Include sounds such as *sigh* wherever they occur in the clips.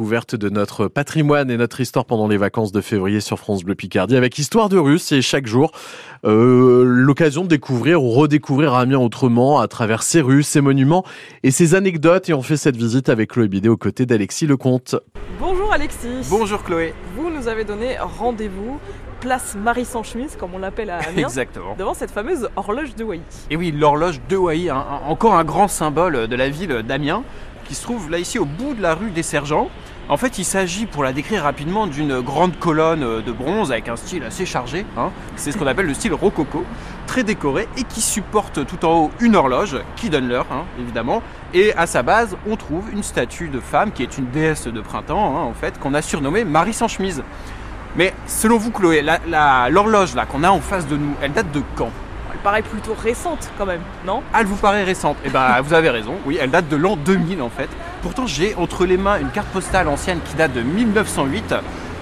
découverte de notre patrimoine et notre histoire pendant les vacances de février sur France Bleu Picardie avec Histoire de rue. C'est chaque jour euh, l'occasion de découvrir ou redécouvrir Amiens autrement à travers ses rues, ses monuments et ses anecdotes. Et on fait cette visite avec Chloé Bidet aux côtés d'Alexis Lecomte. Bonjour Alexis. Bonjour Chloé. Vous nous avez donné rendez-vous place Marie sans chemise, comme on l'appelle à *laughs* Amiens, Exactement. devant cette fameuse horloge de Wailly. Et oui, l'horloge de un- encore un grand symbole de la ville d'Amiens, qui se trouve là ici au bout de la rue des Sergents. En fait, il s'agit, pour la décrire rapidement, d'une grande colonne de bronze avec un style assez chargé. hein. C'est ce qu'on appelle le style rococo, très décoré et qui supporte tout en haut une horloge qui donne l'heure, hein, évidemment. Et à sa base, on trouve une statue de femme qui est une déesse de printemps, hein, en fait, qu'on a surnommée Marie sans chemise. Mais selon vous, Chloé, l'horloge là qu'on a en face de nous, elle date de quand? Elle paraît plutôt récente quand même, non? Elle vous paraît récente Eh ben, vous avez raison. Oui, elle date de l'an 2000 en fait. Pourtant, j'ai entre les mains une carte postale ancienne qui date de 1908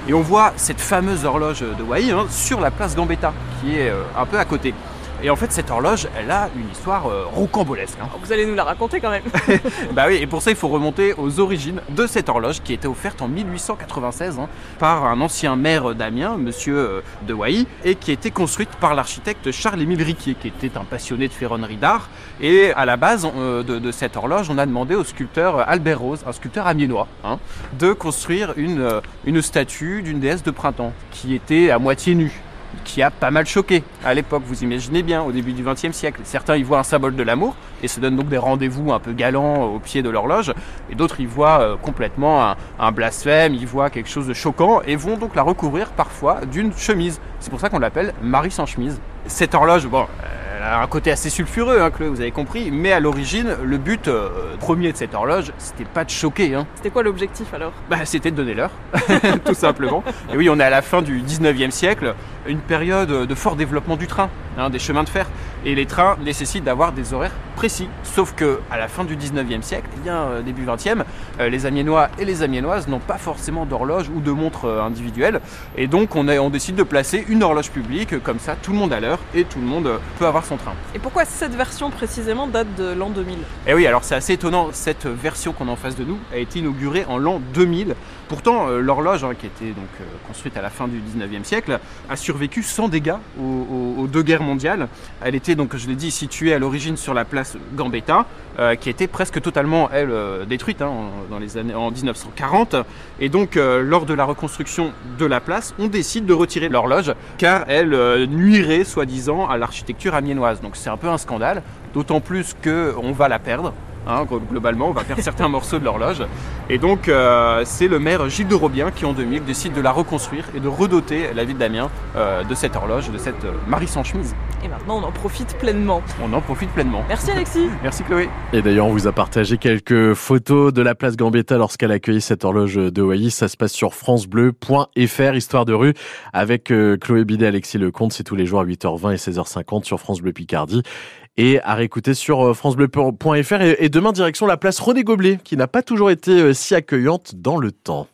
et on voit cette fameuse horloge de Wailly hein, sur la place Gambetta qui est euh, un peu à côté. Et en fait, cette horloge, elle a une histoire euh, rocambolesque. hein. Vous allez nous la raconter quand même. *laughs* Bah oui, et pour ça, il faut remonter aux origines de cette horloge qui été offerte en 1896 hein, par un ancien maire d'Amiens, monsieur euh, de Wailly, et qui a été construite par l'architecte Charles-Émile Riquier, qui était un passionné de ferronnerie d'art. Et à la base euh, de, de cette horloge, on a demandé au sculpteur Albert Rose, un sculpteur amiénois, hein, de construire une, euh, une statue d'une déesse de printemps qui était à moitié nue qui a pas mal choqué à l'époque, vous imaginez bien, au début du XXe siècle. Certains y voient un symbole de l'amour et se donnent donc des rendez-vous un peu galants au pied de l'horloge, et d'autres y voient euh, complètement un, un blasphème, y voient quelque chose de choquant et vont donc la recouvrir parfois d'une chemise. C'est pour ça qu'on l'appelle Marie sans chemise. Cette horloge, bon, elle a un côté assez sulfureux, hein, Chloé, vous avez compris, mais à l'origine, le but euh, premier de cette horloge, c'était pas de choquer, hein. C'était quoi l'objectif alors? Bah, c'était de donner l'heure, *laughs* tout simplement. Et oui, on est à la fin du 19e siècle, une période de fort développement du train, hein, des chemins de fer. Et les trains nécessitent d'avoir des horaires précis. Sauf que à la fin du 19e siècle, eh bien euh, début 20e, euh, les Amiénois et les Amiénoises n'ont pas forcément d'horloge ou de montre euh, individuelle. Et donc on, a- on décide de placer une horloge publique, comme ça tout le monde a l'heure et tout le monde euh, peut avoir son train. Et pourquoi cette version précisément date de l'an 2000 Et Eh oui, alors c'est assez étonnant, cette version qu'on a en face de nous a été inaugurée en l'an 2000. Pourtant, l'horloge, hein, qui était donc construite à la fin du 19e siècle, a survécu sans dégâts aux, aux- aux deux guerres mondiales. Elle était donc, je l'ai dit, située à l'origine sur la place Gambetta, euh, qui été presque totalement, elle, euh, détruite hein, en, dans les années, en 1940. Et donc, euh, lors de la reconstruction de la place, on décide de retirer l'horloge, car elle nuirait, soi-disant, à l'architecture amiénoise. Donc c'est un peu un scandale, d'autant plus qu'on va la perdre. Hein, glo- globalement, on va perdre certains *laughs* morceaux de l'horloge. Et donc, euh, c'est le maire Gilles de Robien qui, en 2000, décide de la reconstruire et de redoter la ville d'Amiens euh, de cette horloge, de cette euh, Marie sans chemise. Et maintenant on en profite pleinement. On en profite pleinement. Merci Alexis *laughs* Merci Chloé. Et d'ailleurs, on vous a partagé quelques photos de la place Gambetta lorsqu'elle a accueilli cette horloge de Wailly. Ça se passe sur francebleu.fr, histoire de rue, avec euh, Chloé Bidet, Alexis Lecomte. C'est tous les jours à 8h20 et 16h50 sur France Bleu Picardie. Et à réécouter sur euh, francebleu.fr. Et, demain, direction la place René Goblet, qui n'a pas toujours été euh, si accueillante dans le temps.